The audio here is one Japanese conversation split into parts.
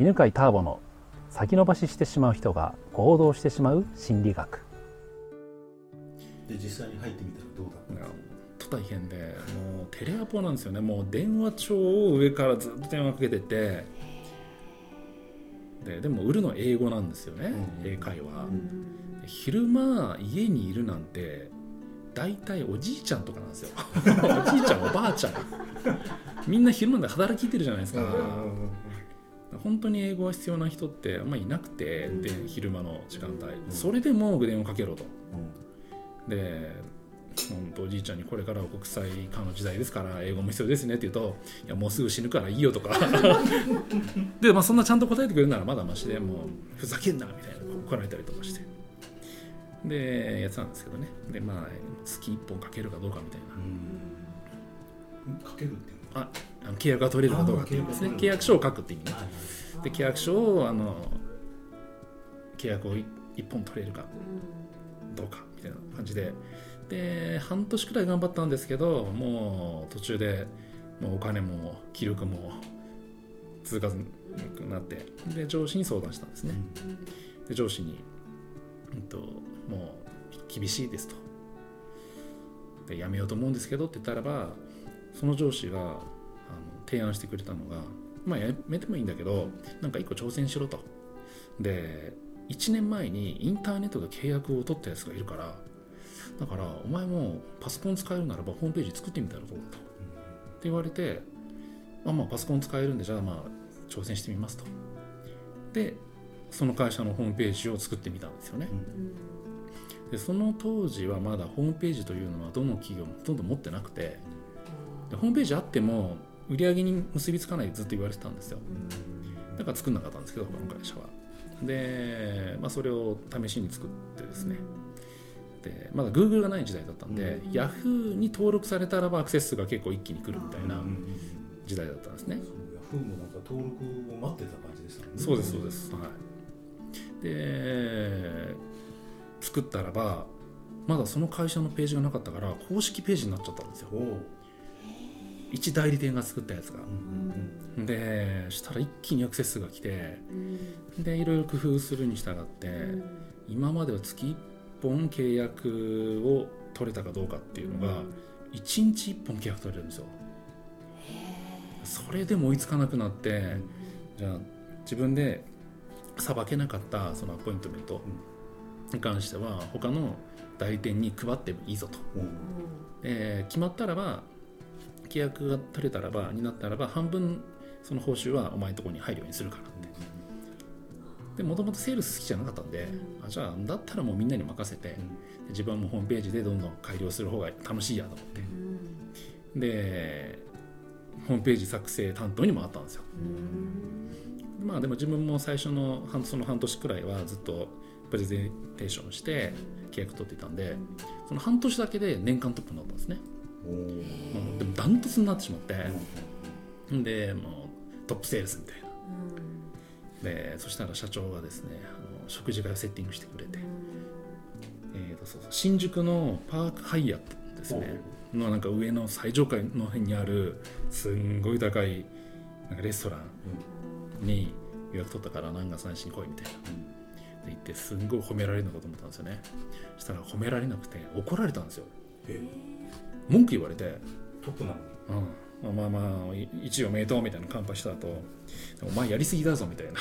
犬飼ターボの先延ばししてしまう人が行動してしまう心理学。で実際に入ってみたらどうだったと大変でもうテレアポなんですよね。もう電話帳を上からずっと電話かけてて。ででも売るのは英語なんですよね、うん英会話、うん昼間家にいるなんて大体おじいちゃんとかなんですよ。おじいちゃんおばあちゃん。みんな昼間で働きてるじゃないですか、本当に英語が必要な人ってあんまりいなくて、で昼間の時間帯、それでも電話かけろと。で本当おじいちゃんにこれからは国際化の時代ですから英語も必要ですねって言うといやもうすぐ死ぬからいいよとか。で、まあ、そんなちゃんと答えてくれるならまだましでもうふざけんなみたいな怒られたりとかして。でやってたんですけどね。でまあ月1本かけるかどうかみたいな。うん。かけるっていうのああの契約が取れるかどうかっていうですね。契約書を書くっていう意味ねはで契約書をあの契約を1本取れるかどうかみたいな感じで。で半年くらい頑張ったんですけどもう途中でもうお金も気力も続かずになってで上司に相談したんですね。で上司に、うん、ともう厳しいですと。で辞めようと思うんですけどって言ったらばその上司が提案してくれたのがまあやめてもいいんだけどなんか一個挑戦しろと。で1年前にインターネットで契約を取ったやつがいるからだからお前もパソコン使えるならばホームページ作ってみたらどうだと。って言われてあまあパソコン使えるんでじゃあまあ挑戦してみますと。でその会社のホームページを作ってみたんですよね。でその当時はまだホームページというのはどの企業もほとんど持ってなくてでホームページあっても売り上げに結びつかないでずっと言われてたんですよ。だから作んなかったんですけど他の会社は。で、まあ、それを試しに作ってですね。でまだ Google がない時代だったんで、Yahoo に登録されたらばアクセス数が結構一気に来るみたいな時代だったんですね、ヤフーもなんか登録を待ってた感じですよね。そうですそうです。はい。で作ったらばまだその会社のページがなかったから公式ページになっちゃったんですよ一代理店が作ったやつが。うん。でしたら一気にアクセス数が来てでいろいろ工夫するに従って今までは月1本契約を取れたかどうかっていうのが1日1本契約取れるんですよ。それでも追いつかなくなってじゃあ自分でさばけなかったそのアポイントメントに関しては他の代理店に配ってもいいぞと、おえー決まったらば契約が取れたらばになったらば半分その報酬はお前のところに入るようにするからって。でもともとセールス好きじゃなかったんで、あじゃあだったらもうみんなに任せて、で自分はもうホームページでどんどん改良する方が楽しいやと思って、でホームページ作成担当に回ったんですよ。まあでも自分も最初の半その半年くらいはずっとプレゼンテーションして契約取っていたんでその半年だけで年間トップになったんですねもうでもダントツになってしまって、でもうトップセールスみたいな。でそしたら社長がですねあの食事会をセッティングしてくれて、えーとそうそう。新宿のパークハイアットですね。のなんか上の最上階の辺にあるすんごい高いなんかレストランに予約取ったから何月何日に来いみたいな。で行ってすんごい褒められるのかと思ったんですよね。そしたら褒められなくて怒られたんですよ。え文句言われて。トップなのに。うん、まあまあい一応おめでとうみたいな乾杯した後お前やりすぎだぞみたいな。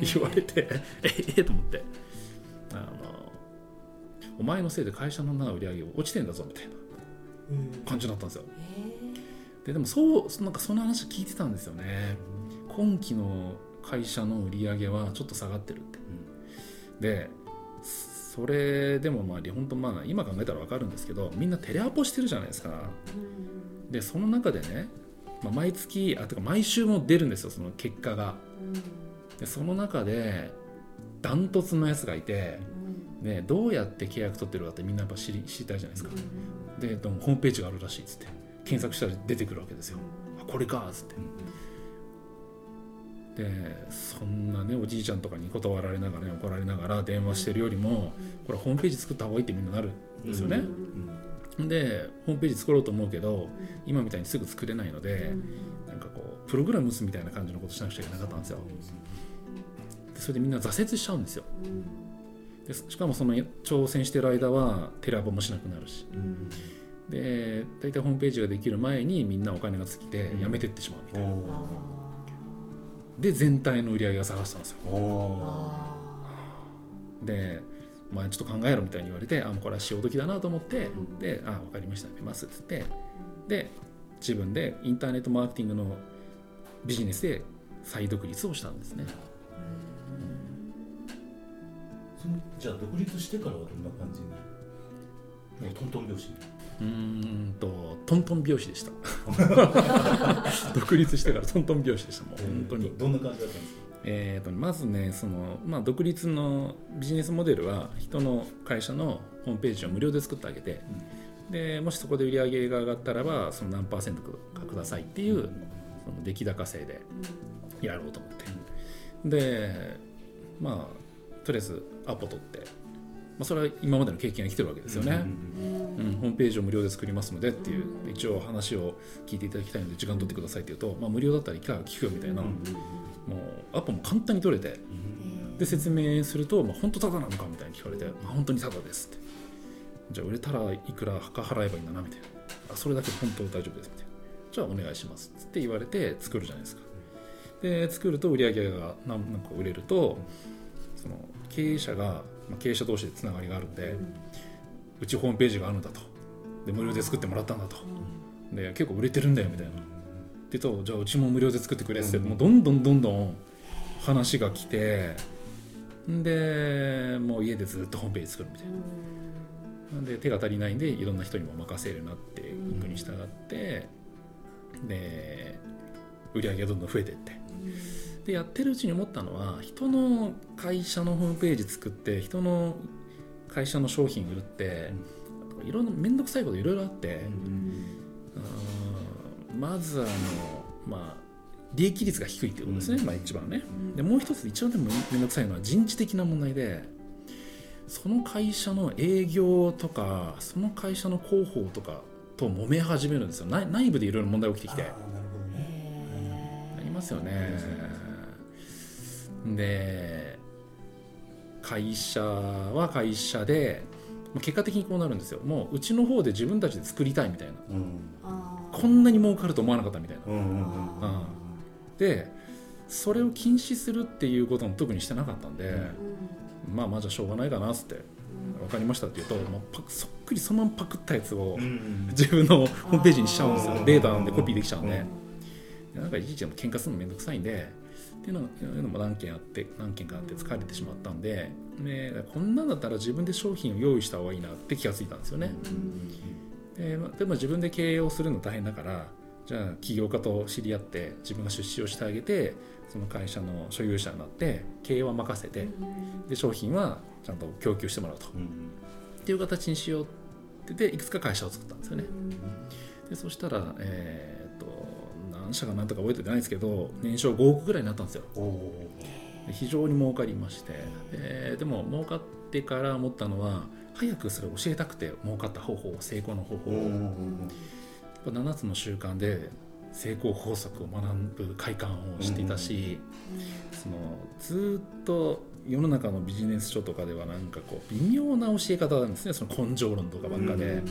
言われて。ええと思って。あのお前のせいで会社のな売り上げ落ちてんだぞみたいな感じだったんですよ。ででもそうなんかその話聞いてたんですよね。今期の会社の売り上げはちょっと下がってるって。でそれでもまあ本当まあ今考えたら分かるんですけどみんなテレアポしてるじゃないですか。でその中でね、まあ、毎月あてか毎週も出るんですよその結果が。でその中でダントツのやつがいて、ね、どうやって契約取ってるかってみんなやっぱ知り知りたいじゃないですか。でホームページがあるらしいっつって検索したら出てくるわけですよ。あこれかっつってでそんなねおじいちゃんとかに断られながら、ね、怒られながら電話してるよりもこれホームページ作った方がいいってみんななるんですよね、でホームページ作ろうと思うけど今みたいにすぐ作れないので、なんかこプログラム打つみたいな感じのことしなくちゃいけなかったんですよ。でそれでみんな挫折しちゃうんですよ。でしかもその挑戦してる間はテラボもしなくなるし。うん。で大体ホームページができる前にみんなお金が尽きて辞めてってしまうみたいな、で全体の売り上げが下がしたんですよ。で、まあ、ちょっと考えろみたいに言われてあもうこれは潮時だなと思って、ん。であ分かりましたやめますっつって。で自分でインターネットマーケティングのビジネスで再独立をしたんですね。そのじゃあ独立してからはどんな感じに？もうトントン拍子にうーんとトントン拍子でした。独立してからトントン拍子でしたもう本当に。どんな感じだったんですか？えーとまずねその、まあ、独立のビジネスモデルは人の会社のホームページを無料で作ってあげて、でもしそこで売り上げが上がったらばその何パーセントかくださいっていうその出来高制でやろうと思って、でまあとりあえずアポ取って、まあ、それは今までの経験が来てるわけですよね、うんホームページを無料で作りますのでっていう一応話を聞いていただきたいので時間取ってくださいって言うと、まあ、無料だったらいかが聞くよみたいな、もうアポも簡単に取れてで説明すると、まあ、本当ただなのかみたいに聞かれて、まあ、本当にただですって。じゃあ売れたらいくらか払えばいいんだなみたいな。あそれだけで本当大丈夫ですみたいな。じゃあお願いしますって言われて作るじゃないですか。で作ると売り上げが何なんか売れるとその経営者が、まあ、経営者同士でつながりがあるんで、うちホームページがあるんだと。で無料で作ってもらったんだと。で結構売れてるんだよみたいな。でとじゃあうちも無料で作ってくれって、うん。もうどんどんどんどん話が来てでもう家でずっとホームページ作るみたいな。なん。で手が足りないんでいろんな人にも任せるようになっていくに従って、で売り上げがどんどん増えていって。でやってるうちに思ったのは人の会社のホームページ作って人の会社の商品売って、いろんな面倒くさいこといろいろあって、うーん。まずあのまあ利益率が低いっていうことですね、うん。まあ一番ね。でもう一つ一番でも面倒くさいのは人事的な問題でその会社の営業とかその会社の広報とかと揉め始めるんですよ。内内部でいろいろ問題起きてきて。ありますよね。で会社は会社でまあ結果的にこうなるんですよ。もううちの方で自分たちで作りたいみたいな。うん。こんなに儲かると思わなかったみたいな。うんうんでそれを禁止するっていうことも特にしてなかったんで、まあまあじゃあしょうがないかなっつって分かりましたって言うと、まあ、そっくりそのままパクったやつをうん自分のホームページにしちゃうんですよ。データなんでコピーできちゃうんで、なんかいちいちも喧嘩するのめんどくさいんでっていうのいうのも何件あって何件かあって疲れてしまったんででこんなんだったら自分で商品を用意した方がいいなって気がついたんですよね。でまあでも自分で経営をするの大変だからじゃあ起業家と知り合って自分が出資をしてあげてその会社の所有者になって経営は任せてで商品はちゃんと供給してもらうとうんっていう形にしようってでいくつか会社を作ったんですよね。でそしたら、えー何社かなんとか覚えてないですけど年商5億ぐらいになったんですよ。非常に儲かりまして。ででも儲かってから思ったのは早くそれを教えたくて儲かった方法成功の方法。を、うんうんやっぱ7つの習慣で成功法則を学ぶ快感をしていたし、そのずっと世の中のビジネス書とかではなんかこう微妙な教え方なんですねその根性論とかばっかで、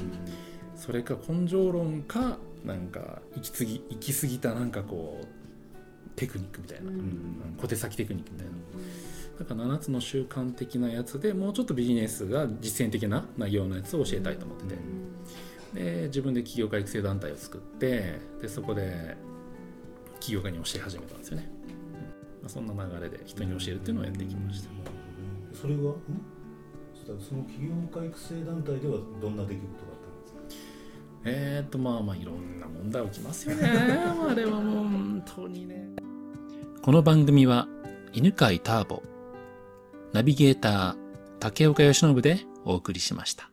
それか根性論かなんか行き過ぎ行き過ぎたなんかこうテクニックみたいな、うん。小手先テクニックみたいな。だから7つの習慣的なやつでもうちょっとビジネスが実践的な内容のやつを教えたいと思ってて、で自分で起業家育成団体を作ってでそこで起業家に教え始めたんですよね、うんまあ、そんな流れで人に教えるっていうのをやっていきました。それはん？その起業家育成団体ではどんな出来事が？かえー、っとまあまあいろんな問題起きますよね。あれはもう本当にね。この番組は犬飼ターボナビゲーター竹岡由伸でお送りしました